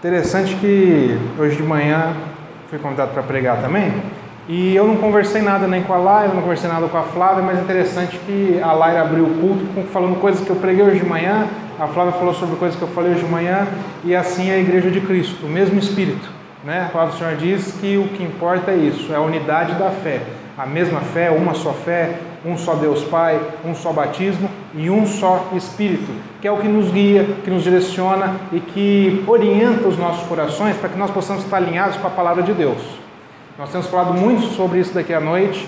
Interessante que hoje de manhã fui convidado para pregar também e eu não conversei nada nem com a Laira, não conversei nada com a Flávia, mas é interessante que a Laira abriu o culto falando coisas que eu preguei hoje de manhã, a Flávia falou sobre coisas que eu falei hoje de manhã e assim é a Igreja de Cristo, o mesmo Espírito. Né? A palavra do Senhor diz que o que importa é isso, é a unidade da fé. A mesma fé, uma só fé, um só Deus Pai, um só batismo e um só Espírito, que é o que nos guia, que nos direciona e que orienta os nossos corações para que nós possamos estar alinhados com a palavra de Deus. Nós temos falado muito sobre isso daqui à noite,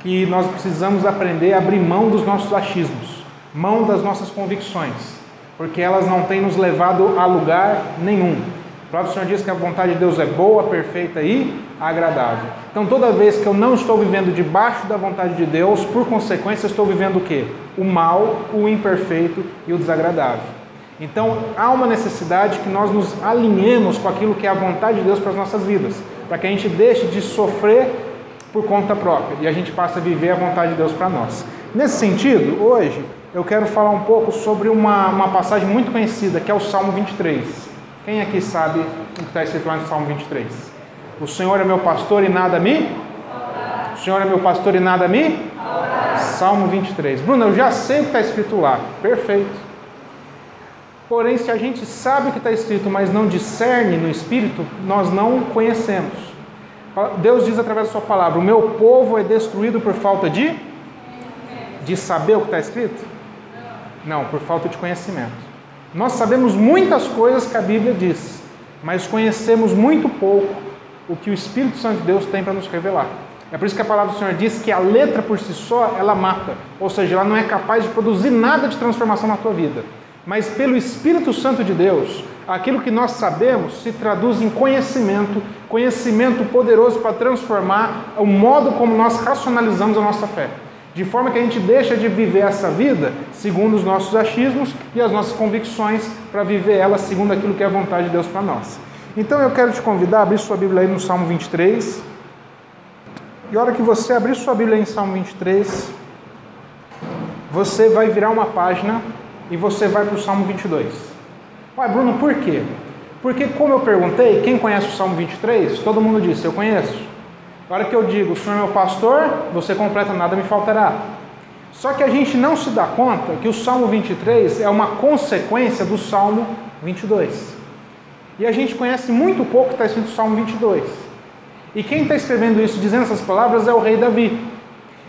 que nós precisamos aprender a abrir mão dos nossos achismos, mão das nossas convicções, porque elas não têm nos levado a lugar nenhum. O próprio Senhor diz que a vontade de Deus é boa, perfeita e agradável. Então, toda vez que eu não estou vivendo debaixo da vontade de Deus, por consequência, estou vivendo o quê? O mal, o imperfeito e o desagradável. Então, há uma necessidade que nós nos alinhemos com aquilo que é a vontade de Deus para as nossas vidas, para que a gente deixe de sofrer por conta própria e a gente passe a viver a vontade de Deus para nós. Nesse sentido, hoje eu quero falar um pouco sobre uma, uma passagem muito conhecida, que é o Salmo 23. Quem aqui sabe o que está escrito lá no Salmo 23? O Senhor é meu pastor e nada me? O Senhor é meu pastor e nada me? Salmo 23. Bruno, eu já sei o que está escrito lá. Perfeito. Porém, se a gente sabe o que está escrito, mas não discerne no Espírito, nós não conhecemos. Deus diz através da sua palavra: O meu povo é destruído por falta de? De saber o que está escrito? Não, por falta de conhecimento. Nós sabemos muitas coisas que a Bíblia diz, mas conhecemos muito pouco o que o Espírito Santo de Deus tem para nos revelar. É por isso que a palavra do Senhor diz que a letra por si só, ela mata. Ou seja, ela não é capaz de produzir nada de transformação na tua vida. Mas pelo Espírito Santo de Deus, aquilo que nós sabemos se traduz em conhecimento, conhecimento poderoso para transformar o modo como nós racionalizamos a nossa fé de forma que a gente deixa de viver essa vida segundo os nossos achismos e as nossas convicções para viver ela segundo aquilo que é a vontade de Deus para nós. Então eu quero te convidar a abrir sua Bíblia aí no Salmo 23. E a hora que você abrir sua Bíblia em Salmo 23, você vai virar uma página e você vai para o Salmo 22. Ué, Bruno, por quê? Porque, como eu perguntei, quem conhece o Salmo 23? Todo mundo disse, eu conheço. A hora que eu digo, o Senhor é meu pastor, você completa, nada me faltará. Só que a gente não se dá conta que o Salmo 23 é uma consequência do Salmo 22. E a gente conhece muito pouco que está escrito no Salmo 22. E quem está escrevendo isso, dizendo essas palavras, é o rei Davi.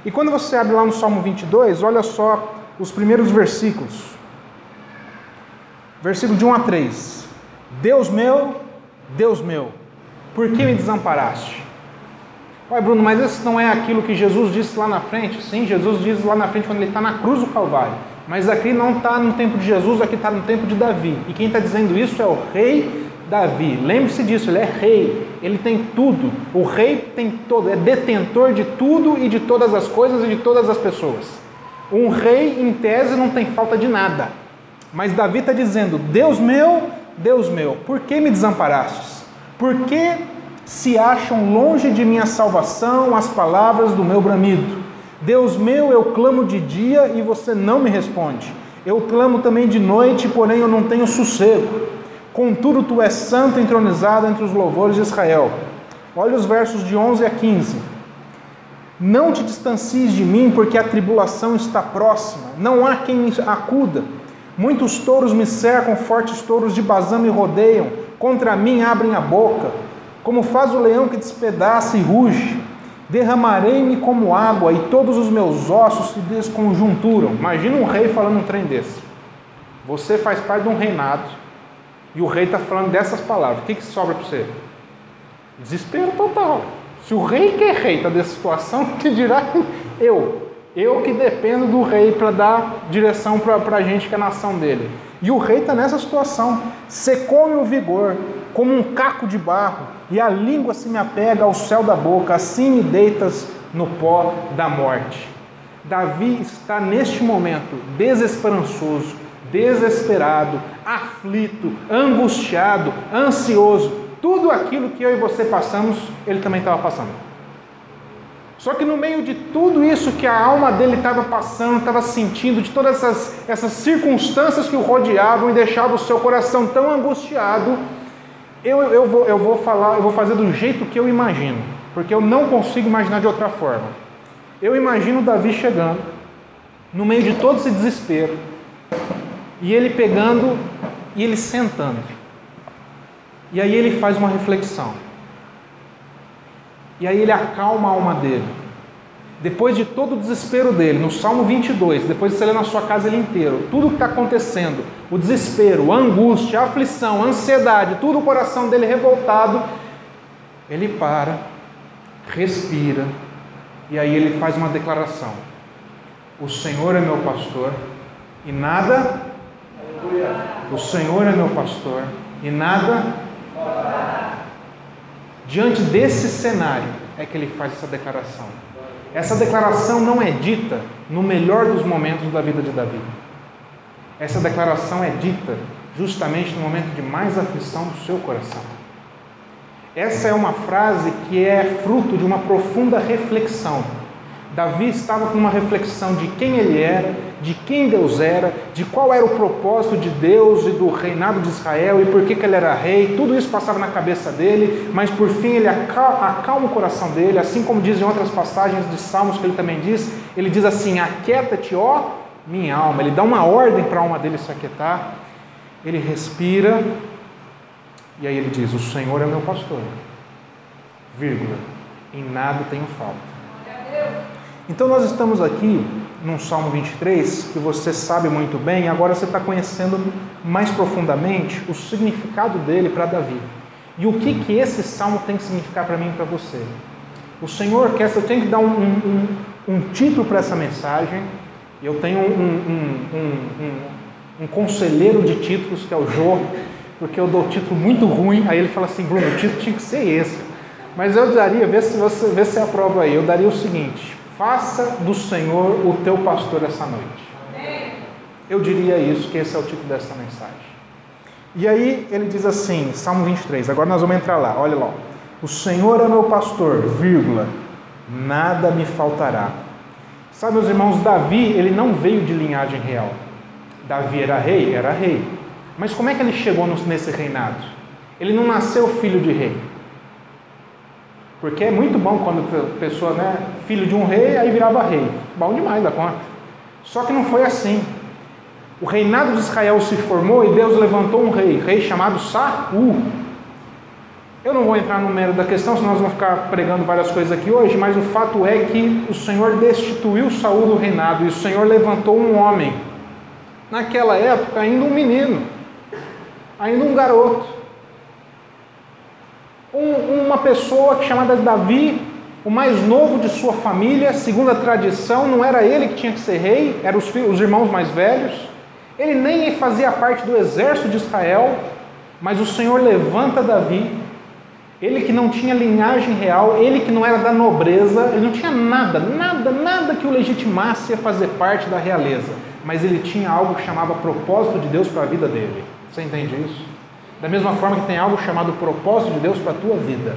E quando você abre lá no Salmo 22, olha só os primeiros versículos. Versículo de 1 a 3. Deus meu, Deus meu, por que me desamparaste? Ué, Bruno, mas isso não é aquilo que Jesus disse lá na frente? Sim, Jesus diz lá na frente quando ele está na cruz do Calvário. Mas aqui não está no tempo de Jesus, aqui está no tempo de Davi. E quem está dizendo isso é o rei Davi. Lembre-se disso, ele é rei, ele tem tudo. O rei tem todo, é detentor de tudo e de todas as coisas e de todas as pessoas. Um rei, em tese, não tem falta de nada. Mas Davi está dizendo: Deus meu, Deus meu, por que me desamparastes? Por que se acham longe de minha salvação as palavras do meu bramido. Deus meu, eu clamo de dia e você não me responde. Eu clamo também de noite, porém eu não tenho sossego. Contudo, tu és santo entronizado entre os louvores de Israel. Olha os versos de 11 a 15. Não te distancies de mim, porque a tribulação está próxima. Não há quem me acuda. Muitos touros me cercam, fortes touros de Bazã me rodeiam. Contra mim abrem a boca como faz o leão que despedaça e ruge, derramarei-me como água e todos os meus ossos se desconjunturam. Imagina um rei falando um trem desse. Você faz parte de um reinado e o rei está falando dessas palavras. O que, que sobra para você? Desespero total. Se o rei que é rei está dessa situação, que dirá eu? Eu que dependo do rei para dar direção para a gente que é a nação dele. E o rei está nessa situação. Secou-me o vigor, como um caco de barro, e a língua se me apega ao céu da boca, assim me deitas no pó da morte. Davi está neste momento desesperançoso, desesperado, aflito, angustiado, ansioso. Tudo aquilo que eu e você passamos, ele também estava passando. Só que no meio de tudo isso que a alma dele estava passando, estava sentindo, de todas essas, essas circunstâncias que o rodeavam e deixavam o seu coração tão angustiado, Eu, eu, vou, eu vou falar, eu vou fazer do jeito que eu imagino, porque eu não consigo imaginar de outra forma. Eu imagino Davi chegando, no meio de todo esse desespero, e ele pegando e ele sentando. E aí ele faz uma reflexão. E aí ele acalma a alma dele. Depois de todo o desespero dele, no Salmo 22, depois de você ler na sua casa ele inteiro, tudo que está acontecendo, o desespero, a angústia, a aflição, a ansiedade, tudo o coração dele revoltado, ele para, respira, e aí ele faz uma declaração: O Senhor é meu pastor, e nada. O Senhor é meu pastor, e nada. Diante desse cenário é que ele faz essa declaração. Essa declaração não é dita no melhor dos momentos da vida de Davi. Essa declaração é dita justamente no momento de mais aflição do seu coração. Essa é uma frase que é fruto de uma profunda reflexão Davi estava numa reflexão de quem ele era, de quem Deus era, de qual era o propósito de Deus e do reinado de Israel e por que, que ele era rei. Tudo isso passava na cabeça dele, mas por fim ele acalma o coração dele, assim como dizem outras passagens de Salmos que ele também diz. Ele diz assim: Aquieta-te, ó minha alma. Ele dá uma ordem para a alma dele se aquietar. Ele respira e aí ele diz: O Senhor é meu pastor, vírgula, em nada tenho falta. Então nós estamos aqui num Salmo 23 que você sabe muito bem, agora você está conhecendo mais profundamente o significado dele para Davi. E o que, que esse salmo tem que significar para mim e para você? O Senhor quer, eu tenho que dar um, um, um título para essa mensagem. Eu tenho um, um, conselheiro de títulos, que é o Jô, porque eu dou título muito ruim. Aí ele fala assim: Bruno, o título tinha que ser esse. Mas eu daria, vê se você vê se aprova aí, eu daria o seguinte: Faça do Senhor o teu pastor essa noite. Eu diria isso, que esse é o tipo dessa mensagem. E aí ele diz assim, Salmo 23, agora nós vamos entrar lá, olha lá. O Senhor é meu pastor, vírgula, nada me faltará. Sabe, meus irmãos, Davi, ele não veio de linhagem real. Davi era rei? Era rei. Mas como é que ele chegou nesse reinado? Ele não nasceu filho de rei. Porque é muito bom quando a pessoa, né, filho de um rei, aí virava rei. Bom demais da conta. Só que não foi assim. O reinado de Israel se formou e Deus levantou um rei, rei chamado Saul. Eu não vou entrar no mérito da questão, senão nós vamos ficar pregando várias coisas aqui hoje, mas o fato é que o Senhor destituiu Saul do reinado e o Senhor levantou um homem. Naquela época, ainda um menino, ainda um garoto um, uma pessoa chamada Davi, o mais novo de sua família, segundo a tradição, não era ele que tinha que ser rei, eram os, filhos, os irmãos mais velhos. Ele nem fazia parte do exército de Israel, mas o Senhor levanta Davi, ele que não tinha linhagem real, ele que não era da nobreza, ele não tinha nada, nada, nada que o legitimasse a fazer parte da realeza, mas ele tinha algo que chamava propósito de Deus para a vida dele. Você entende isso? Da mesma forma que tem algo chamado propósito de Deus para a tua vida.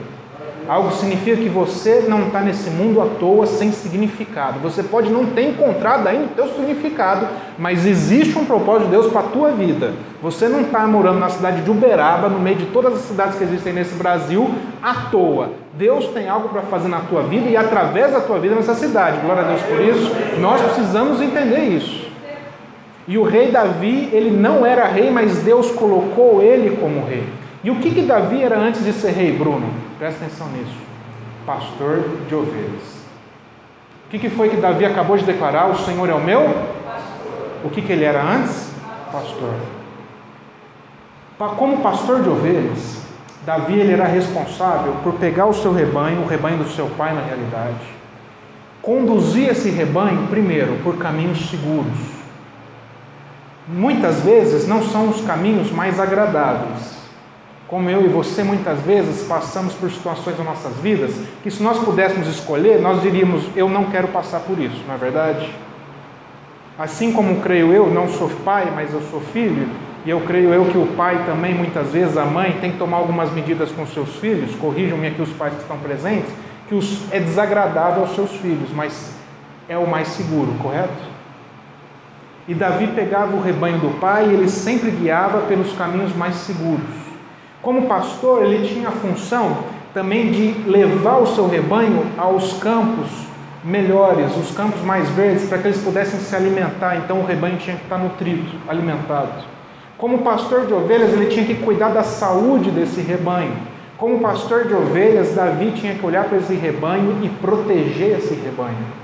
Algo significa que você não está nesse mundo à toa, sem significado. Você pode não ter encontrado ainda o teu significado, mas existe um propósito de Deus para a tua vida. Você não está morando na cidade de Uberaba, no meio de todas as cidades que existem nesse Brasil, à toa. Deus tem algo para fazer na tua vida e através da tua vida nessa cidade. Glória a Deus por isso. Nós precisamos entender isso. E o rei Davi, ele não era rei, mas Deus colocou ele como rei. E o que, que Davi era antes de ser rei, Bruno? Presta atenção nisso. Pastor de ovelhas. O que, que foi que Davi acabou de declarar? O Senhor é o meu? O que, que ele era antes? Pastor. Como pastor de ovelhas, Davi ele era responsável por pegar o seu rebanho, o rebanho do seu pai na realidade, conduzir esse rebanho, primeiro, por caminhos seguros muitas vezes não são os caminhos mais agradáveis. Como eu e você muitas vezes passamos por situações nas nossas vidas que, se nós pudéssemos escolher, nós diríamos: Eu não quero passar por isso, não é verdade? Assim como creio eu, não sou pai, mas eu sou filho, e eu creio eu que o pai também, muitas vezes, a mãe, tem que tomar algumas medidas com seus filhos, corrijam-me aqui os pais que estão presentes, que é desagradável aos seus filhos, mas é o mais seguro, correto? E Davi pegava o rebanho do pai e ele sempre guiava pelos caminhos mais seguros. Como pastor, ele tinha a função também de levar o seu rebanho aos campos melhores, os campos mais verdes, para que eles pudessem se alimentar. Então o rebanho tinha que estar nutrido, alimentado. Como pastor de ovelhas, ele tinha que cuidar da saúde desse rebanho. Como pastor de ovelhas, Davi tinha que olhar para esse rebanho e proteger esse rebanho.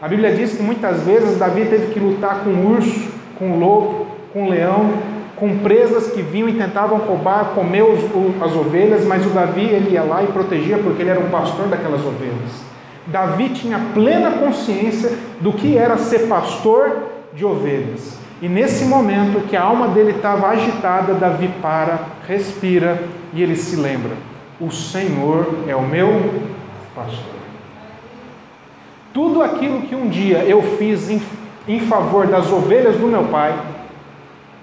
A Bíblia diz que muitas vezes Davi teve que lutar com urso, com lobo, com leão, com presas que vinham e tentavam roubar, comer os, as ovelhas, mas o Davi ele ia lá e protegia porque ele era um pastor daquelas ovelhas. Davi tinha plena consciência do que era ser pastor de ovelhas. E nesse momento que a alma dele estava agitada, Davi para, respira e ele se lembra: O Senhor é o meu pastor. Tudo aquilo que um dia eu fiz em, em favor das ovelhas do meu pai,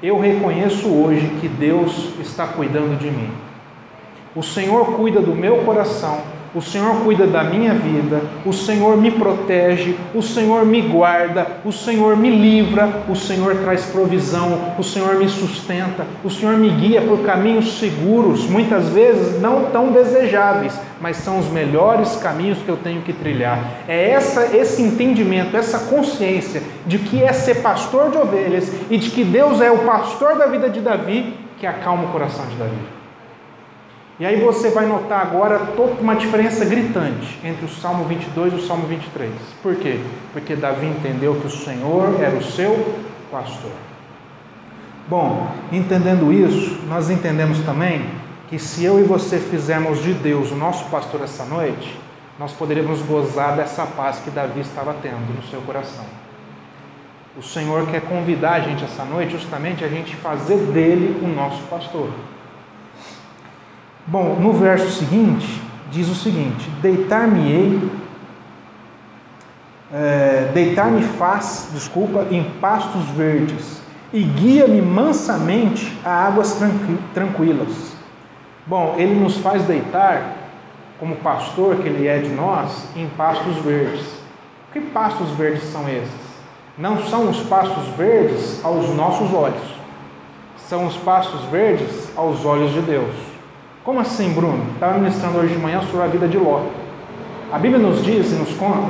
eu reconheço hoje que Deus está cuidando de mim. O Senhor cuida do meu coração o Senhor cuida da minha vida, o Senhor me protege, o Senhor me guarda, o Senhor me livra, o Senhor traz provisão, o Senhor me sustenta, o Senhor me guia por caminhos seguros, muitas vezes não tão desejáveis, mas são os melhores caminhos que eu tenho que trilhar. É essa, esse entendimento, essa consciência de que é ser pastor de ovelhas e de que Deus é o pastor da vida de Davi que acalma o coração de Davi. E aí você vai notar agora uma diferença gritante entre o Salmo 22 e o Salmo 23. Por quê? Porque Davi entendeu que o Senhor era o seu pastor. Bom, entendendo isso, nós entendemos também que se eu e você fizermos de Deus o nosso pastor essa noite, nós poderemos gozar dessa paz que Davi estava tendo no seu coração. O Senhor quer convidar a gente essa noite justamente a gente fazer dele o nosso pastor. Bom, no verso seguinte, diz o seguinte: Deitar-me-ei, é, deitar-me faz, desculpa, em pastos verdes, e guia-me mansamente a águas tranquilas. Bom, ele nos faz deitar, como pastor que ele é de nós, em pastos verdes. Que pastos verdes são esses? Não são os pastos verdes aos nossos olhos, são os pastos verdes aos olhos de Deus. Como assim, Bruno? Estava ministrando hoje de manhã sobre a vida de Ló. A Bíblia nos diz e nos conta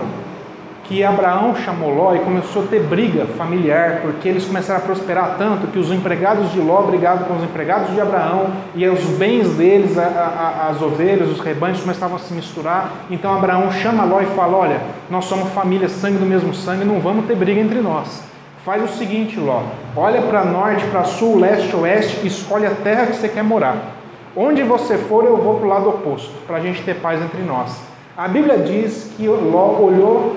que Abraão chamou Ló e começou a ter briga familiar, porque eles começaram a prosperar tanto que os empregados de Ló brigavam com os empregados de Abraão e os bens deles, a, a, as ovelhas, os rebanhos começavam a se misturar. Então Abraão chama Ló e fala: Olha, nós somos família, sangue do mesmo sangue, não vamos ter briga entre nós. Faz o seguinte, Ló: olha para norte, para sul, leste, oeste, escolhe a terra que você quer morar. Onde você for, eu vou para o lado oposto, para a gente ter paz entre nós. A Bíblia diz que Ló olhou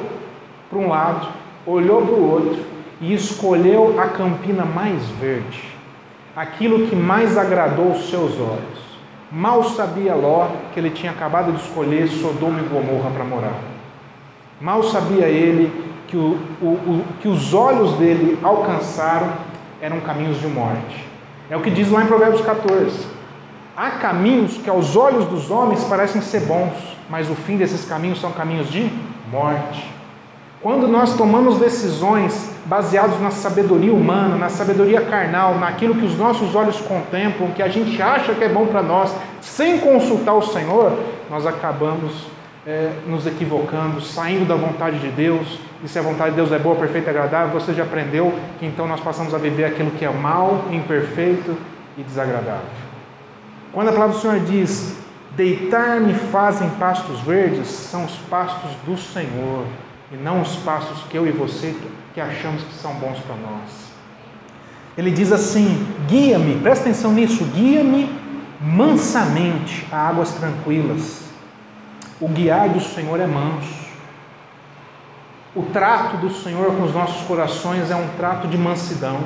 para um lado, olhou para o outro e escolheu a campina mais verde, aquilo que mais agradou os seus olhos. Mal sabia Ló que ele tinha acabado de escolher Sodoma e Gomorra para morar. Mal sabia ele que, o, o, o, que os olhos dele alcançaram eram caminhos de morte. É o que diz lá em Provérbios 14. Há caminhos que aos olhos dos homens parecem ser bons, mas o fim desses caminhos são caminhos de morte. Quando nós tomamos decisões baseadas na sabedoria humana, na sabedoria carnal, naquilo que os nossos olhos contemplam, que a gente acha que é bom para nós, sem consultar o Senhor, nós acabamos é, nos equivocando, saindo da vontade de Deus. E se a vontade de Deus é boa, perfeita e agradável, você já aprendeu que então nós passamos a viver aquilo que é mal, imperfeito e desagradável. Quando a palavra do Senhor diz: Deitar-me fazem pastos verdes, são os pastos do Senhor, e não os pastos que eu e você que achamos que são bons para nós. Ele diz assim: Guia-me, presta atenção nisso, guia-me mansamente a águas tranquilas. O guiar do Senhor é manso. O trato do Senhor com os nossos corações é um trato de mansidão.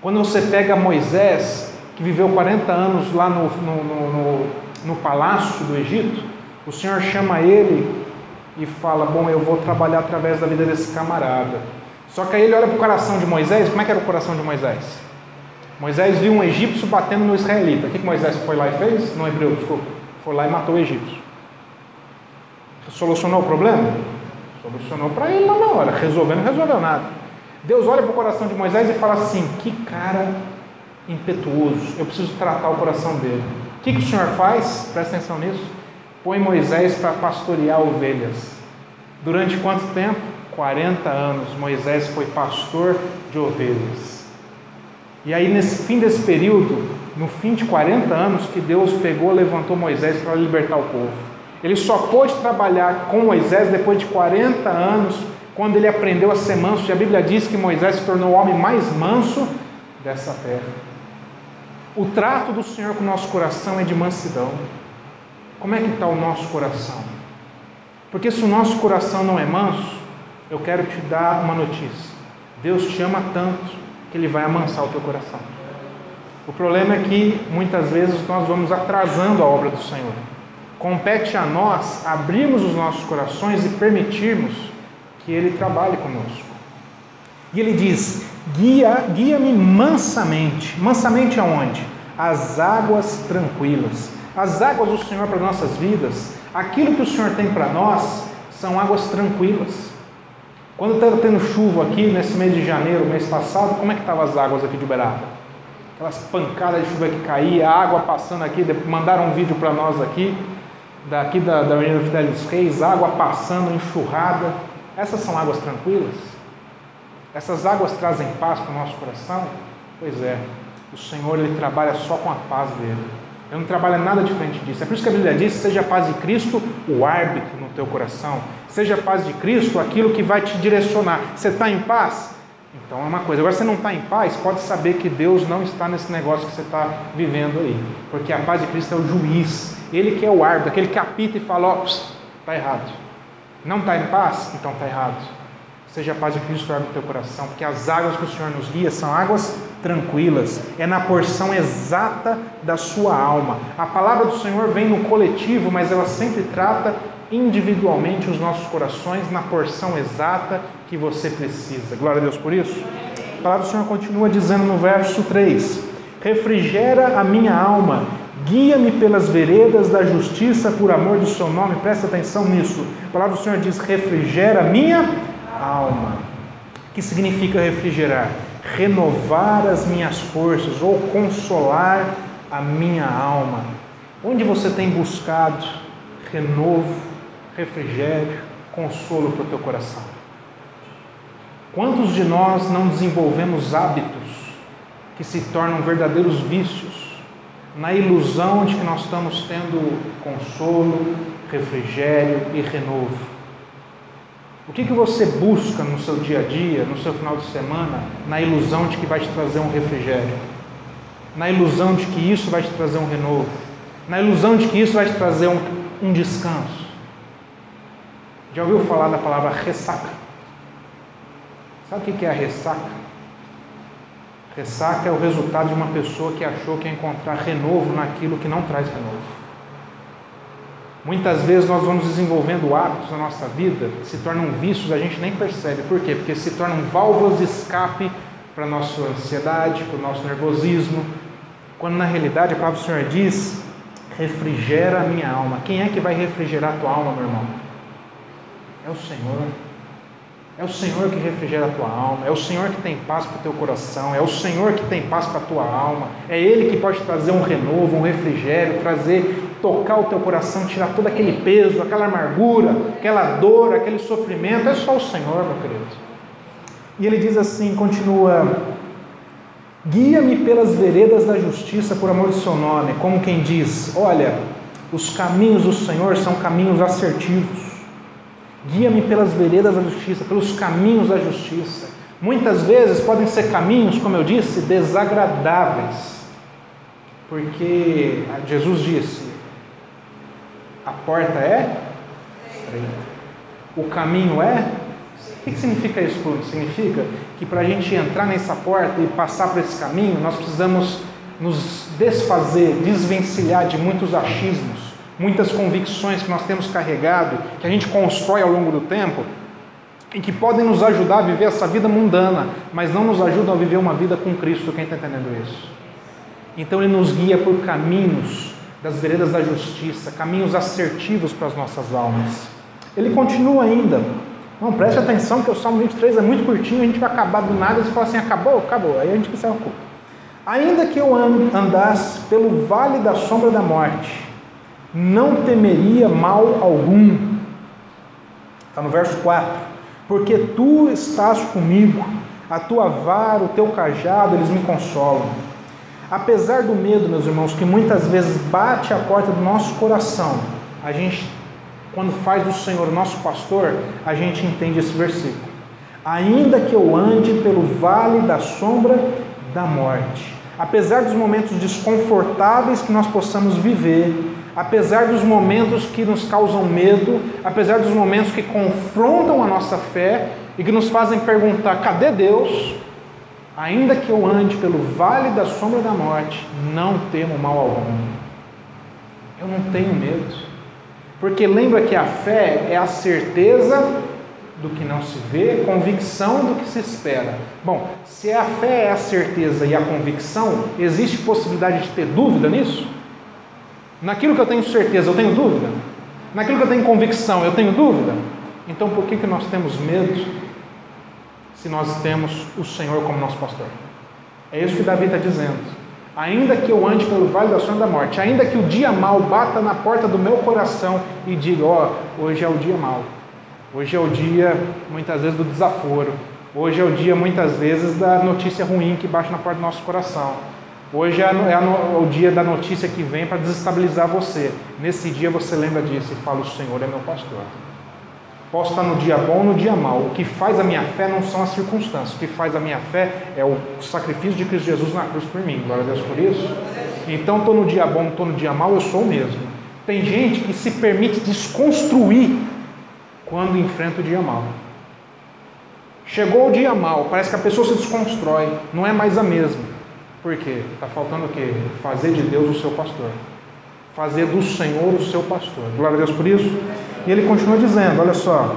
Quando você pega Moisés, que viveu 40 anos lá no, no, no, no palácio do Egito, o Senhor chama ele e fala: Bom, eu vou trabalhar através da vida desse camarada. Só que aí ele olha para o coração de Moisés, como é que era o coração de Moisés? Moisés viu um egípcio batendo no israelita. O que, que Moisés foi lá e fez? No hebreu, desculpa. Foi lá e matou o egípcio. Solucionou o problema? Solucionou para ele lá na hora. Resolvendo, não resolveu nada. Deus olha para o coração de Moisés e fala assim: Que cara impetuoso, eu preciso tratar o coração dele. O que, que o Senhor faz? Presta atenção nisso. Põe Moisés para pastorear ovelhas. Durante quanto tempo? 40 anos. Moisés foi pastor de ovelhas. E aí, nesse fim desse período, no fim de 40 anos, que Deus pegou, levantou Moisés para libertar o povo. Ele só pôde trabalhar com Moisés depois de 40 anos, quando ele aprendeu a ser manso. E a Bíblia diz que Moisés se tornou o homem mais manso dessa terra. O trato do Senhor com o nosso coração é de mansidão. Como é que está o nosso coração? Porque se o nosso coração não é manso, eu quero te dar uma notícia. Deus te ama tanto que Ele vai amansar o teu coração. O problema é que muitas vezes nós vamos atrasando a obra do Senhor. Compete a nós abrirmos os nossos corações e permitirmos que Ele trabalhe conosco. E Ele diz: guia, guia-me mansamente. Mansamente aonde? As águas tranquilas. As águas do Senhor para nossas vidas, aquilo que o Senhor tem para nós, são águas tranquilas. Quando estava tendo chuva aqui, nesse mês de janeiro, mês passado, como é que estavam as águas aqui de Uberaba? aquelas pancadas de chuva que caía, água passando aqui, mandaram um vídeo para nós aqui, daqui da, da Avenida Fidelis Reis, água passando, enxurrada. Essas são águas tranquilas? Essas águas trazem paz para o nosso coração? Pois é, o Senhor ele trabalha só com a paz dele. Ele não trabalha nada diferente disso. É por isso que a Bíblia diz: seja a paz de Cristo o árbitro no teu coração. Seja a paz de Cristo aquilo que vai te direcionar. Você está em paz? Então é uma coisa. Agora você não está em paz, pode saber que Deus não está nesse negócio que você está vivendo aí. Porque a paz de Cristo é o juiz. Ele que é o árbitro, aquele que apita e fala, ó, está errado. Não está em paz? Então está errado. Seja a paz de Cristo no teu coração, porque as águas que o Senhor nos guia são águas tranquilas, é na porção exata da sua alma. A palavra do Senhor vem no coletivo, mas ela sempre trata individualmente os nossos corações na porção exata que você precisa. Glória a Deus por isso. A palavra do Senhor continua dizendo no verso 3: Refrigera a minha alma, guia-me pelas veredas da justiça por amor do seu nome. Presta atenção nisso. A palavra do Senhor diz: Refrigera a minha alma. O que significa refrigerar? Renovar as minhas forças ou consolar a minha alma. Onde você tem buscado renovo, refrigério, consolo para o teu coração? Quantos de nós não desenvolvemos hábitos que se tornam verdadeiros vícios, na ilusão de que nós estamos tendo consolo, refrigério e renovo? O que, que você busca no seu dia a dia, no seu final de semana, na ilusão de que vai te trazer um refrigério? Na ilusão de que isso vai te trazer um renovo? Na ilusão de que isso vai te trazer um, um descanso? Já ouviu falar da palavra ressaca? Sabe o que é a ressaca? Ressaca é o resultado de uma pessoa que achou que ia encontrar renovo naquilo que não traz renovo. Muitas vezes nós vamos desenvolvendo hábitos na nossa vida, se tornam vícios, a gente nem percebe. Por quê? Porque se tornam válvulas de escape para a nossa ansiedade, para o nosso nervosismo. Quando na realidade a palavra do Senhor diz: refrigera a minha alma. Quem é que vai refrigerar a tua alma, meu irmão? É o Senhor. É o Senhor que refrigera a tua alma, é o Senhor que tem paz para o teu coração, é o Senhor que tem paz para a tua alma, é Ele que pode trazer um renovo, um refrigério, trazer, tocar o teu coração, tirar todo aquele peso, aquela amargura, aquela dor, aquele sofrimento, é só o Senhor, meu querido. E ele diz assim, continua, guia-me pelas veredas da justiça por amor do seu nome, como quem diz, olha, os caminhos do Senhor são caminhos assertivos, Guia-me pelas veredas da justiça, pelos caminhos da justiça. Muitas vezes podem ser caminhos, como eu disse, desagradáveis. Porque Jesus disse: a porta é estreita, o caminho é. O que significa isso, Bruno? Significa que para a gente entrar nessa porta e passar por esse caminho, nós precisamos nos desfazer, desvencilhar de muitos achismos muitas convicções que nós temos carregado, que a gente constrói ao longo do tempo, e que podem nos ajudar a viver essa vida mundana, mas não nos ajudam a viver uma vida com Cristo. Quem está entendendo isso? Então Ele nos guia por caminhos das veredas da justiça, caminhos assertivos para as nossas almas. Ele continua ainda. Não, preste atenção que o Salmo 23 é muito curtinho, a gente vai acabar do nada e falar assim, acabou, acabou. Aí a gente encerra o. Ainda que eu andasse pelo vale da sombra da morte, não temeria mal algum. Está no verso 4. Porque tu estás comigo, a tua vara, o teu cajado, eles me consolam. Apesar do medo, meus irmãos, que muitas vezes bate a porta do nosso coração, a gente, quando faz do Senhor nosso pastor, a gente entende esse versículo. Ainda que eu ande pelo vale da sombra da morte. Apesar dos momentos desconfortáveis que nós possamos viver, apesar dos momentos que nos causam medo, apesar dos momentos que confrontam a nossa fé e que nos fazem perguntar: cadê Deus? Ainda que eu ande pelo vale da sombra da morte, não temo mal algum. Eu não tenho medo. Porque lembra que a fé é a certeza do que não se vê, convicção do que se espera. Bom, se a fé é a certeza e a convicção, existe possibilidade de ter dúvida nisso? Naquilo que eu tenho certeza, eu tenho dúvida? Naquilo que eu tenho convicção, eu tenho dúvida? Então por que, que nós temos medo se nós temos o Senhor como nosso pastor? É isso que Davi está dizendo. Ainda que eu ande pelo vale da sombra da morte, ainda que o dia mal bata na porta do meu coração e diga: Ó, oh, hoje é o dia mal, Hoje é o dia, muitas vezes, do desaforo. Hoje é o dia, muitas vezes, da notícia ruim que bate na porta do nosso coração. Hoje é, é o dia da notícia que vem para desestabilizar você. Nesse dia você lembra disso e fala: O Senhor é meu pastor. Posso estar no dia bom ou no dia mal. O que faz a minha fé não são as circunstâncias. O que faz a minha fé é o sacrifício de Cristo Jesus na cruz por mim. Glória a Deus por isso. Então, estou no dia bom, estou no dia mal, eu sou o mesmo. Tem gente que se permite desconstruir quando enfrenta o dia mal. Chegou o dia mal, parece que a pessoa se desconstrói, não é mais a mesma. Por quê? Está faltando o quê? Fazer de Deus o seu pastor. Fazer do Senhor o seu pastor. Glória a Deus por isso. E ele continua dizendo: olha só.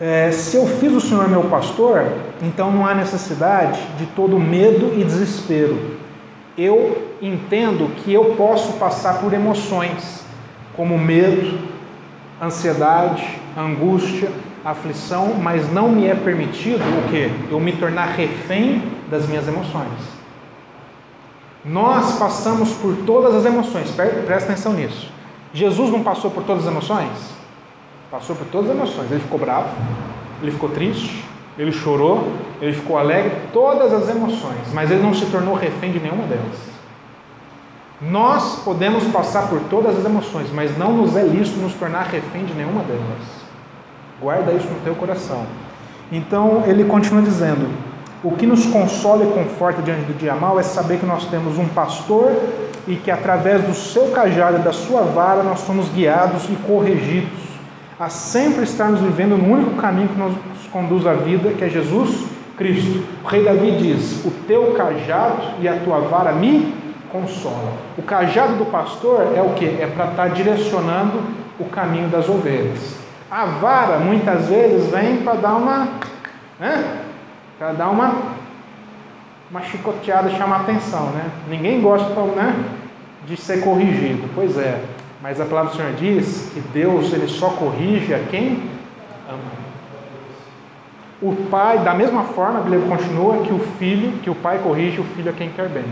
É, se eu fiz o Senhor meu pastor, então não há necessidade de todo medo e desespero. Eu entendo que eu posso passar por emoções, como medo, ansiedade, angústia, aflição, mas não me é permitido o que? Eu me tornar refém das minhas emoções. Nós passamos por todas as emoções, presta atenção nisso. Jesus não passou por todas as emoções? Passou por todas as emoções. Ele ficou bravo, ele ficou triste, ele chorou, ele ficou alegre, todas as emoções, mas ele não se tornou refém de nenhuma delas. Nós podemos passar por todas as emoções, mas não nos é lícito nos tornar refém de nenhuma delas. Guarda isso no teu coração. Então ele continua dizendo: o que nos consola e conforta diante do dia mal é saber que nós temos um pastor e que através do seu cajado e da sua vara nós somos guiados e corrigidos a sempre estarmos vivendo no único caminho que nos conduz à vida, que é Jesus Cristo. O rei Davi diz: O teu cajado e a tua vara me consolam. O cajado do pastor é o que? É para estar direcionando o caminho das ovelhas. A vara muitas vezes vem para dar uma, né? Para dar uma, uma chicoteada, chamar atenção, né? Ninguém gosta, né? De ser corrigido. Pois é. Mas a palavra do Senhor diz que Deus ele só corrige a quem ama. O pai, da mesma forma, a Bíblia continua que o filho, que o pai corrige o filho a quem quer bem.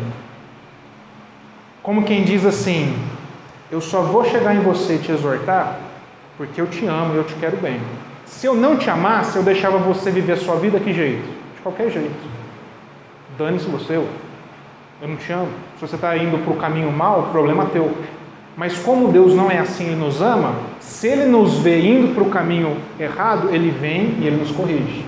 Como quem diz assim: Eu só vou chegar em você e te exortar porque eu te amo e eu te quero bem. Se eu não te amasse, eu deixava você viver a sua vida que jeito? De qualquer jeito. Dane-se você, eu. eu não te amo. Se você está indo para o caminho mal, o problema é teu. Mas como Deus não é assim, Ele nos ama, se Ele nos vê indo para o caminho errado, Ele vem e Ele nos corrige.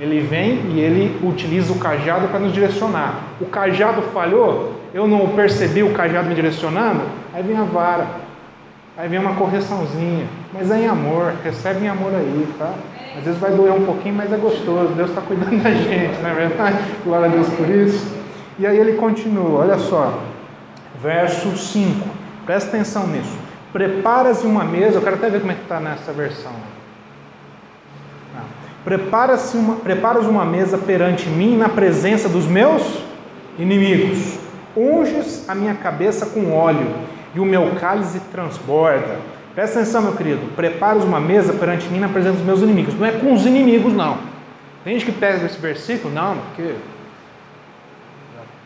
Ele vem e Ele utiliza o cajado para nos direcionar. O cajado falhou, eu não percebi o cajado me direcionando, aí vem a vara Aí vem uma correçãozinha, mas é em amor, recebe em amor aí, tá? Às vezes vai doer um pouquinho, mas é gostoso, Deus está cuidando da gente, não é verdade? Glória a Deus por isso. E aí ele continua, olha só, verso 5, presta atenção nisso. Preparas uma mesa, eu quero até ver como é que está nessa versão. Preparas uma, preparas uma mesa perante mim na presença dos meus inimigos. Unges a minha cabeça com óleo e o meu cálice transborda. Presta atenção, meu querido. Preparas uma mesa perante mim na presença dos meus inimigos. Não é com os inimigos, não. Tem gente que pega esse versículo, não, porque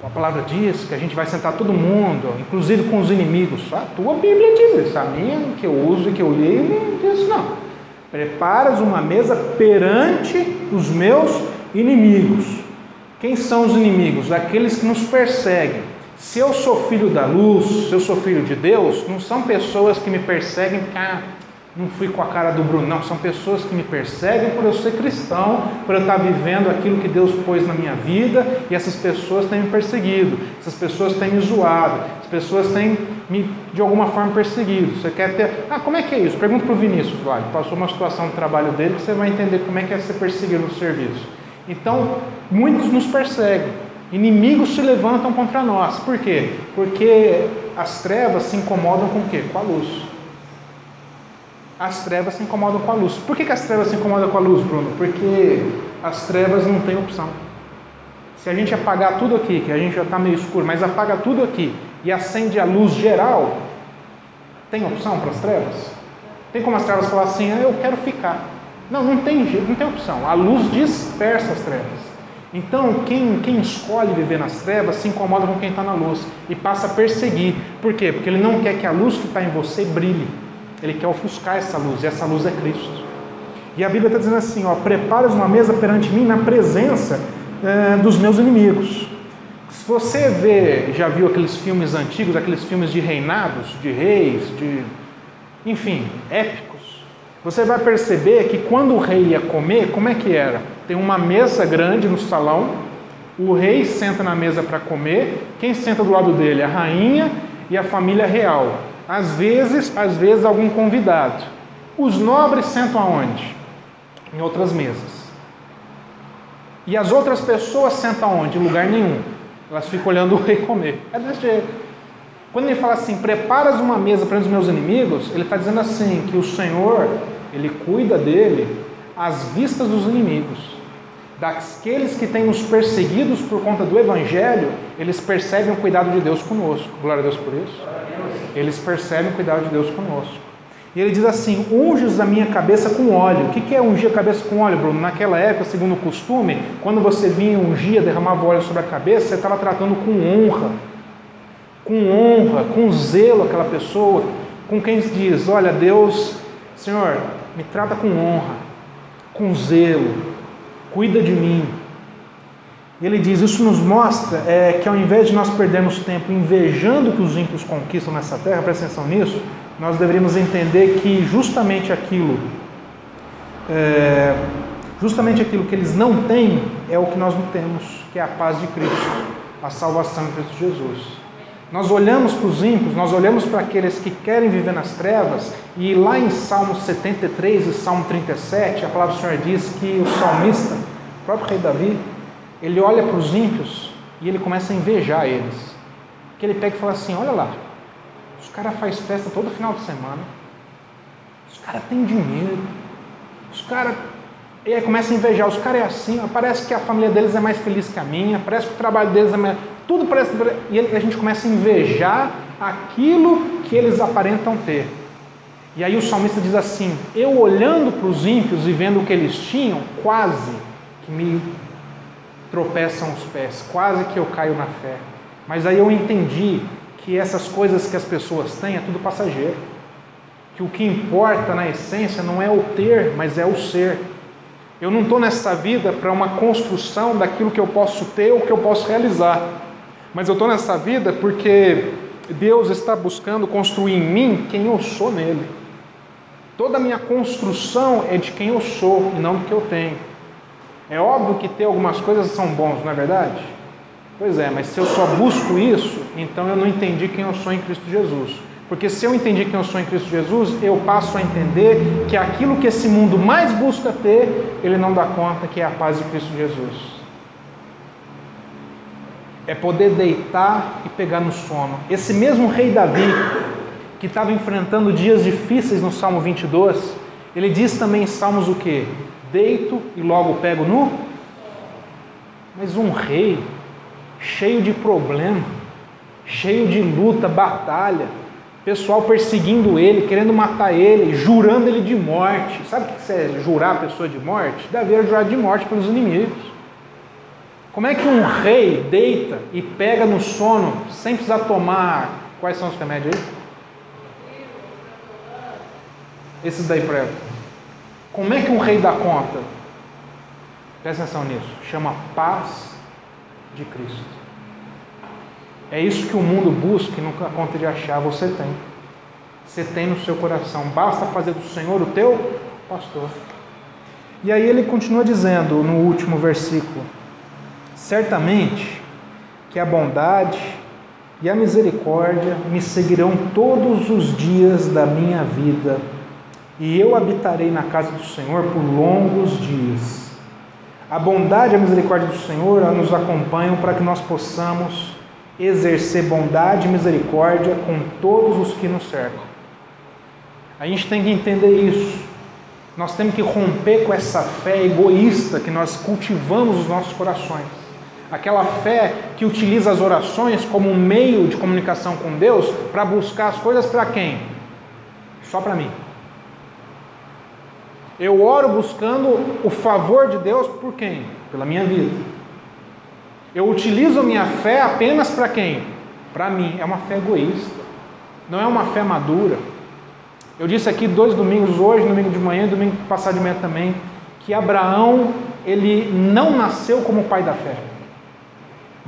A palavra diz que a gente vai sentar todo mundo, inclusive com os inimigos. A tua Bíblia diz isso, a minha que eu uso e que eu li não diz isso não. Preparas uma mesa perante os meus inimigos. Quem são os inimigos? Aqueles que nos perseguem. Se eu sou filho da luz, se eu sou filho de Deus, não são pessoas que me perseguem porque ah, não fui com a cara do Bruno, não. São pessoas que me perseguem por eu ser cristão, por eu estar vivendo aquilo que Deus pôs na minha vida, e essas pessoas têm me perseguido, essas pessoas têm me zoado, as pessoas têm me, de alguma forma, perseguido. Você quer ter. Ah, como é que é isso? Pergunta para o Vinícius ele passou uma situação no trabalho dele que você vai entender como é que é ser perseguido no serviço. Então, muitos nos perseguem. Inimigos se levantam contra nós. Por quê? Porque as trevas se incomodam com o quê? Com a luz as trevas se incomodam com a luz. Por que, que as trevas se incomodam com a luz, Bruno? Porque as trevas não têm opção. Se a gente apagar tudo aqui, que a gente já está meio escuro, mas apaga tudo aqui e acende a luz geral, tem opção para as trevas? Tem como as trevas falar assim, ah, eu quero ficar. Não, não tem não tem opção. A luz dispersa as trevas. Então, quem, quem escolhe viver nas trevas se incomoda com quem está na luz e passa a perseguir. Por quê? Porque ele não quer que a luz que está em você brilhe. Ele quer ofuscar essa luz, e essa luz é Cristo. E a Bíblia está dizendo assim: ó, preparas uma mesa perante mim na presença é, dos meus inimigos. Se você vê, já viu aqueles filmes antigos, aqueles filmes de reinados, de reis, de. enfim, épicos, você vai perceber que quando o rei ia comer, como é que era? Tem uma mesa grande no salão, o rei senta na mesa para comer, quem senta do lado dele? A rainha e a família real. Às vezes, às vezes algum convidado. Os nobres sentam aonde? Em outras mesas. E as outras pessoas sentam aonde? Em lugar nenhum. Elas ficam olhando o rei comer. É desse jeito. Quando ele fala assim, preparas uma mesa para os meus inimigos, ele está dizendo assim, que o Senhor, ele cuida dele às vistas dos inimigos. Daqueles que têm nos perseguidos por conta do Evangelho, eles percebem o cuidado de Deus conosco. Glória a Deus por isso. Eles percebem o cuidado de Deus conosco. E ele diz assim: unges a minha cabeça com óleo. O que é ungir a cabeça com óleo, Bruno? Naquela época, segundo o costume, quando você vinha ungir, derramava óleo sobre a cabeça, você estava tratando com honra. Com honra, com zelo aquela pessoa, com quem diz: Olha, Deus, Senhor, me trata com honra, com zelo, cuida de mim, ele diz: Isso nos mostra é, que ao invés de nós perdermos tempo invejando que os ímpios conquistam nessa terra, presta atenção nisso, nós deveríamos entender que justamente aquilo, é, justamente aquilo que eles não têm, é o que nós não temos, que é a paz de Cristo, a salvação em Cristo Jesus. Nós olhamos para os ímpios, nós olhamos para aqueles que querem viver nas trevas, e lá em Salmo 73 e Salmo 37, a palavra do Senhor diz que o salmista, o próprio rei Davi, ele olha para os ímpios e ele começa a invejar eles. Que ele pega e fala assim: olha lá, os caras fazem festa todo final de semana, os caras têm dinheiro, os caras. E aí começa a invejar, os caras é assim, parece que a família deles é mais feliz que a minha, parece que o trabalho deles é mais. Tudo parece. E a gente começa a invejar aquilo que eles aparentam ter. E aí o salmista diz assim: Eu olhando para os ímpios e vendo o que eles tinham, quase que me tropeçam os pés, quase que eu caio na fé. Mas aí eu entendi que essas coisas que as pessoas têm é tudo passageiro. Que o que importa na essência não é o ter, mas é o ser. Eu não estou nessa vida para uma construção daquilo que eu posso ter ou que eu posso realizar. Mas eu estou nessa vida porque Deus está buscando construir em mim quem eu sou nele. Toda a minha construção é de quem eu sou e não do que eu tenho. É óbvio que ter algumas coisas são bons, não é verdade? Pois é, mas se eu só busco isso, então eu não entendi quem eu sou em Cristo Jesus. Porque se eu entendi quem eu sou em Cristo Jesus, eu passo a entender que aquilo que esse mundo mais busca ter, ele não dá conta, que é a paz de Cristo Jesus. É poder deitar e pegar no sono. Esse mesmo rei Davi, que estava enfrentando dias difíceis no Salmo 22, ele diz também em Salmos o que? deito e logo pego nu? Mas um rei cheio de problema, cheio de luta, batalha, pessoal perseguindo ele, querendo matar ele, jurando ele de morte. Sabe o que é jurar a pessoa de morte? Davi era jurar de morte pelos inimigos. Como é que um rei deita e pega no sono sem precisar tomar. Quais são os remédios aí? Esses daí para Como é que um rei dá conta? Presta atenção nisso. Chama paz de Cristo. É isso que o mundo busca e nunca conta de achar, você tem. Você tem no seu coração. Basta fazer do Senhor o teu pastor. E aí ele continua dizendo no último versículo: Certamente que a bondade e a misericórdia me seguirão todos os dias da minha vida, e eu habitarei na casa do Senhor por longos dias. A bondade e a misericórdia do Senhor nos acompanham para que nós possamos exercer bondade e misericórdia com todos os que nos cercam. A gente tem que entender isso. Nós temos que romper com essa fé egoísta que nós cultivamos nos nossos corações. Aquela fé que utiliza as orações como um meio de comunicação com Deus para buscar as coisas para quem? Só para mim. Eu oro buscando o favor de Deus por quem? Pela minha vida. Eu utilizo minha fé apenas para quem? Para mim. É uma fé egoísta. Não é uma fé madura. Eu disse aqui dois domingos, hoje, domingo de manhã e domingo passado de manhã também, que Abraão, ele não nasceu como pai da fé,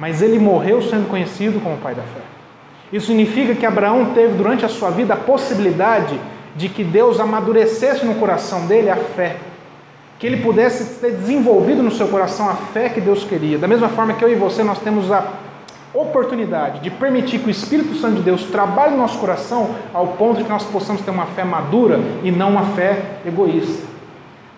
mas ele morreu sendo conhecido como pai da fé. Isso significa que Abraão teve durante a sua vida a possibilidade de que Deus amadurecesse no coração dele a fé, que ele pudesse ter desenvolvido no seu coração a fé que Deus queria. Da mesma forma que eu e você nós temos a oportunidade de permitir que o Espírito Santo de Deus trabalhe no nosso coração ao ponto de que nós possamos ter uma fé madura e não uma fé egoísta.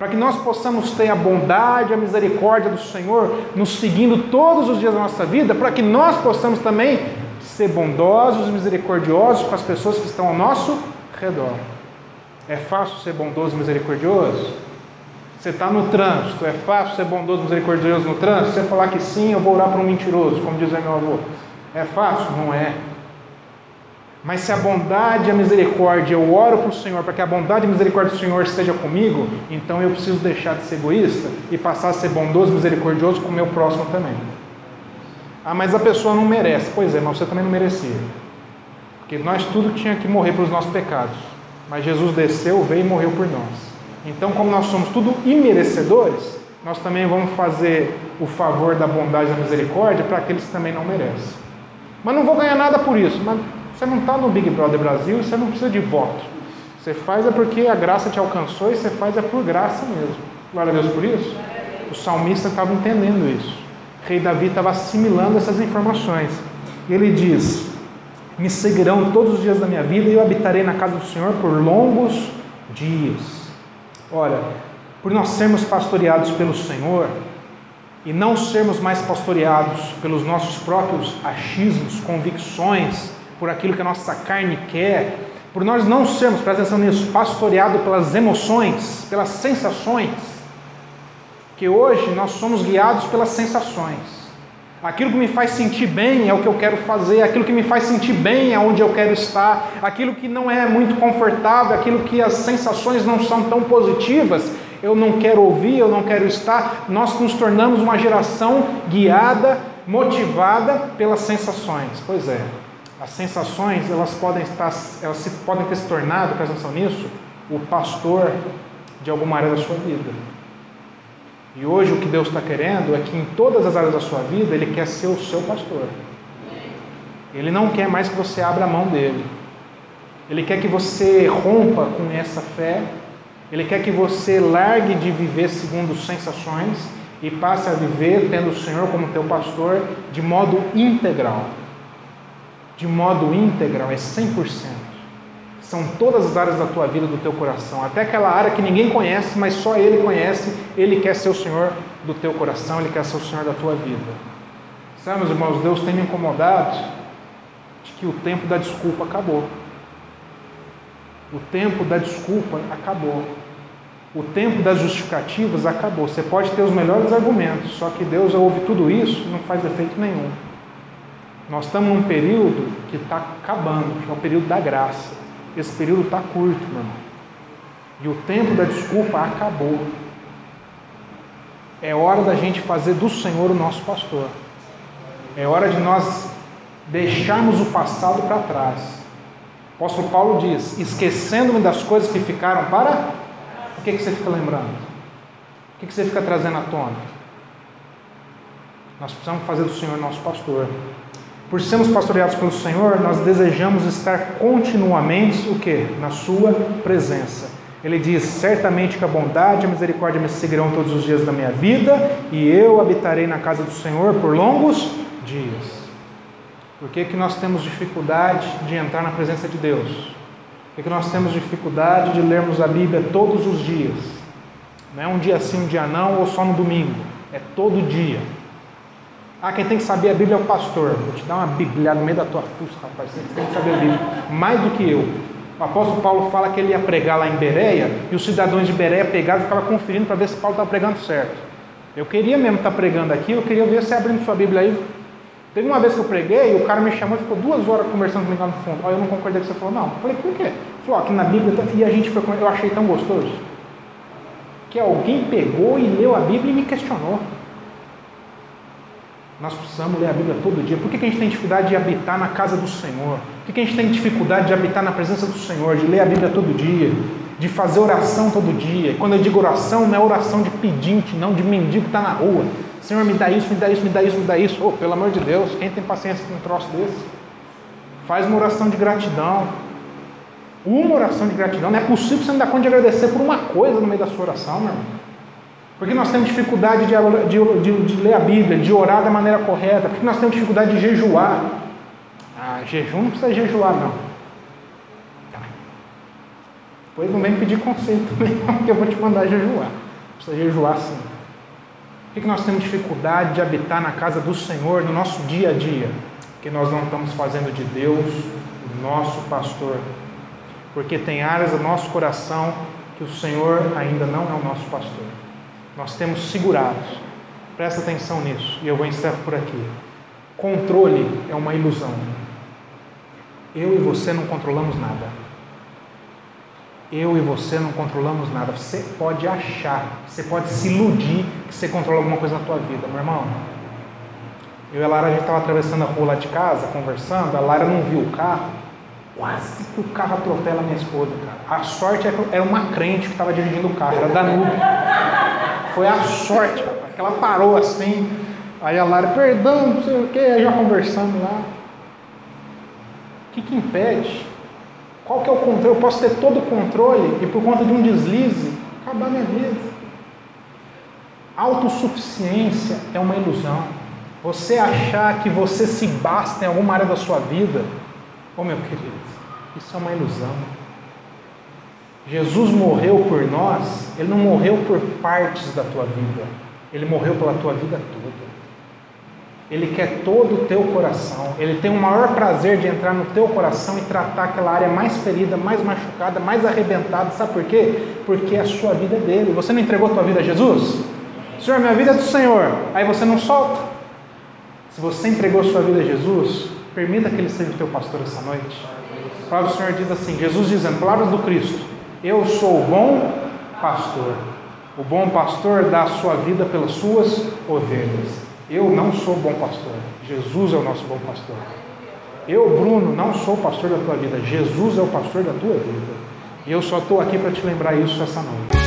Para que nós possamos ter a bondade, a misericórdia do Senhor nos seguindo todos os dias da nossa vida, para que nós possamos também ser bondosos e misericordiosos com as pessoas que estão ao nosso redor. É fácil ser bondoso e misericordioso? Você está no trânsito, é fácil ser bondoso e misericordioso no trânsito? Você falar que sim, eu vou orar para um mentiroso, como dizia meu avô. É fácil? Não é. Mas se a bondade e a misericórdia, eu oro para o Senhor para que a bondade e a misericórdia do Senhor esteja comigo, então eu preciso deixar de ser egoísta e passar a ser bondoso misericordioso com o meu próximo também. Ah, mas a pessoa não merece. Pois é, mas você também não merecia. Porque nós tudo tinha que morrer pelos nossos pecados. Mas Jesus desceu, veio e morreu por nós. Então, como nós somos tudo imerecedores, nós também vamos fazer o favor da bondade e da misericórdia para aqueles que também não merecem. Mas não vou ganhar nada por isso. Mas você não está no Big Brother Brasil e você não precisa de voto. Você faz é porque a graça te alcançou e você faz é por graça mesmo. Glória a Deus por isso. O salmista estava entendendo isso. O rei Davi estava assimilando essas informações. E ele diz: Me seguirão todos os dias da minha vida e eu habitarei na casa do Senhor por longos dias. Ora, por nós sermos pastoreados pelo Senhor e não sermos mais pastoreados pelos nossos próprios achismos, convicções, por aquilo que a nossa carne quer, por nós não sermos, presta atenção nisso, pastoreados pelas emoções, pelas sensações, que hoje nós somos guiados pelas sensações. Aquilo que me faz sentir bem é o que eu quero fazer, aquilo que me faz sentir bem é onde eu quero estar, aquilo que não é muito confortável, aquilo que as sensações não são tão positivas, eu não quero ouvir, eu não quero estar. Nós nos tornamos uma geração guiada, motivada pelas sensações. Pois é, as sensações elas podem estar, elas podem ter se tornado, presta atenção nisso, o pastor de alguma área da sua vida. E hoje o que Deus está querendo é que em todas as áreas da sua vida Ele quer ser o seu pastor. Ele não quer mais que você abra a mão dele. Ele quer que você rompa com essa fé. Ele quer que você largue de viver segundo sensações e passe a viver tendo o Senhor como teu pastor de modo integral. De modo integral, é 100% são todas as áreas da tua vida, do teu coração, até aquela área que ninguém conhece, mas só Ele conhece. Ele quer ser o Senhor do teu coração, Ele quer ser o Senhor da tua vida. Sabe, meus irmãos, Deus tem me incomodado de que o tempo da desculpa acabou. O tempo da desculpa acabou. O tempo das justificativas acabou. Você pode ter os melhores argumentos, só que Deus ouve tudo isso e não faz efeito nenhum. Nós estamos num período que está acabando, que é o período da graça. Esse período está curto, meu irmão. E o tempo da desculpa acabou. É hora da gente fazer do Senhor o nosso pastor. É hora de nós deixarmos o passado para trás. O apóstolo Paulo diz: esquecendo-me das coisas que ficaram para. O que, que você fica lembrando? O que, que você fica trazendo à tona? Nós precisamos fazer do Senhor nosso pastor. Por sermos pastoreados pelo Senhor, nós desejamos estar continuamente o que? Na sua presença. Ele diz: Certamente que a bondade e a misericórdia me seguirão todos os dias da minha vida, e eu habitarei na casa do Senhor por longos dias. Por que, que nós temos dificuldade de entrar na presença de Deus? Por que, que nós temos dificuldade de lermos a Bíblia todos os dias? Não é um dia sim, um dia não, ou só no domingo. É todo dia. Ah, quem tem que saber a Bíblia é o pastor. Vou te dar uma Bíblia no meio da tua fuça, rapaz. Você tem que saber a Bíblia. Mais do que eu. O apóstolo Paulo fala que ele ia pregar lá em Bereia e os cidadãos de Bereia pegavam e ficavam conferindo para ver se Paulo estava pregando certo. Eu queria mesmo estar pregando aqui, eu queria ver você abrindo sua Bíblia aí. Teve uma vez que eu preguei, o cara me chamou e ficou duas horas conversando comigo lá no fundo. Aí eu não concordei com você falou, não. Eu falei, por quê? Ele falou, aqui na Bíblia, tá- e a gente foi, eu achei tão gostoso que alguém pegou e leu a Bíblia e me questionou. Nós precisamos ler a Bíblia todo dia. Por que, que a gente tem dificuldade de habitar na casa do Senhor? Por que, que a gente tem dificuldade de habitar na presença do Senhor, de ler a Bíblia todo dia, de fazer oração todo dia? Quando eu digo oração, não é oração de pedinte, não de mendigo que está na rua. Senhor, me dá isso, me dá isso, me dá isso, me dá isso. Oh, pelo amor de Deus, quem tem paciência com um troço desse? Faz uma oração de gratidão. Uma oração de gratidão. Não é possível você não dar conta de agradecer por uma coisa no meio da sua oração, meu irmão. Porque nós temos dificuldade de, de, de, de, ler a Bíblia, de orar da maneira correta. Porque nós temos dificuldade de jejuar. Ah, jejum não precisa jejuar, não. Tá. Depois não vem pedir conselho também, porque eu vou te mandar jejuar. Precisa jejuar sim. Por que nós temos dificuldade de habitar na casa do Senhor no nosso dia a dia? Porque nós não estamos fazendo de Deus o nosso pastor. Porque tem áreas do nosso coração que o Senhor ainda não é o nosso pastor. Nós temos segurados. Presta atenção nisso e eu vou encerrar por aqui. Controle é uma ilusão. Eu e você não controlamos nada. Eu e você não controlamos nada. Você pode achar, você pode se iludir que você controla alguma coisa na tua vida, meu irmão. Eu e a Lara, a gente estava atravessando a rua lá de casa, conversando, a Lara não viu o carro, quase que o carro atropela a minha esposa, cara. A sorte é era uma crente que estava dirigindo o carro, era Danube. Foi a sorte, rapaz, que ela parou assim, aí a Lara, perdão, não sei o que, já conversando lá. O que, que impede? Qual que é o controle? Eu posso ter todo o controle e por conta de um deslize, acabar minha vida. Autossuficiência é uma ilusão. Você achar que você se basta em alguma área da sua vida, oh meu querido, isso é uma ilusão. Jesus morreu por nós, ele não morreu por partes da tua vida, ele morreu pela tua vida toda. Ele quer todo o teu coração. Ele tem o maior prazer de entrar no teu coração e tratar aquela área mais ferida, mais machucada, mais arrebentada. Sabe por quê? Porque a sua vida é dele. Você não entregou a tua vida a Jesus? Senhor, minha vida é do Senhor. Aí você não solta. Se você entregou a sua vida a Jesus, permita que ele seja o teu pastor essa noite. A palavra do Senhor diz assim: Jesus dizendo, palavras do Cristo: Eu sou o bom pastor. O bom pastor dá a sua vida pelas suas ovelhas. Eu não sou bom pastor. Jesus é o nosso bom pastor. Eu, Bruno, não sou pastor da tua vida. Jesus é o pastor da tua vida. E eu só estou aqui para te lembrar isso essa noite.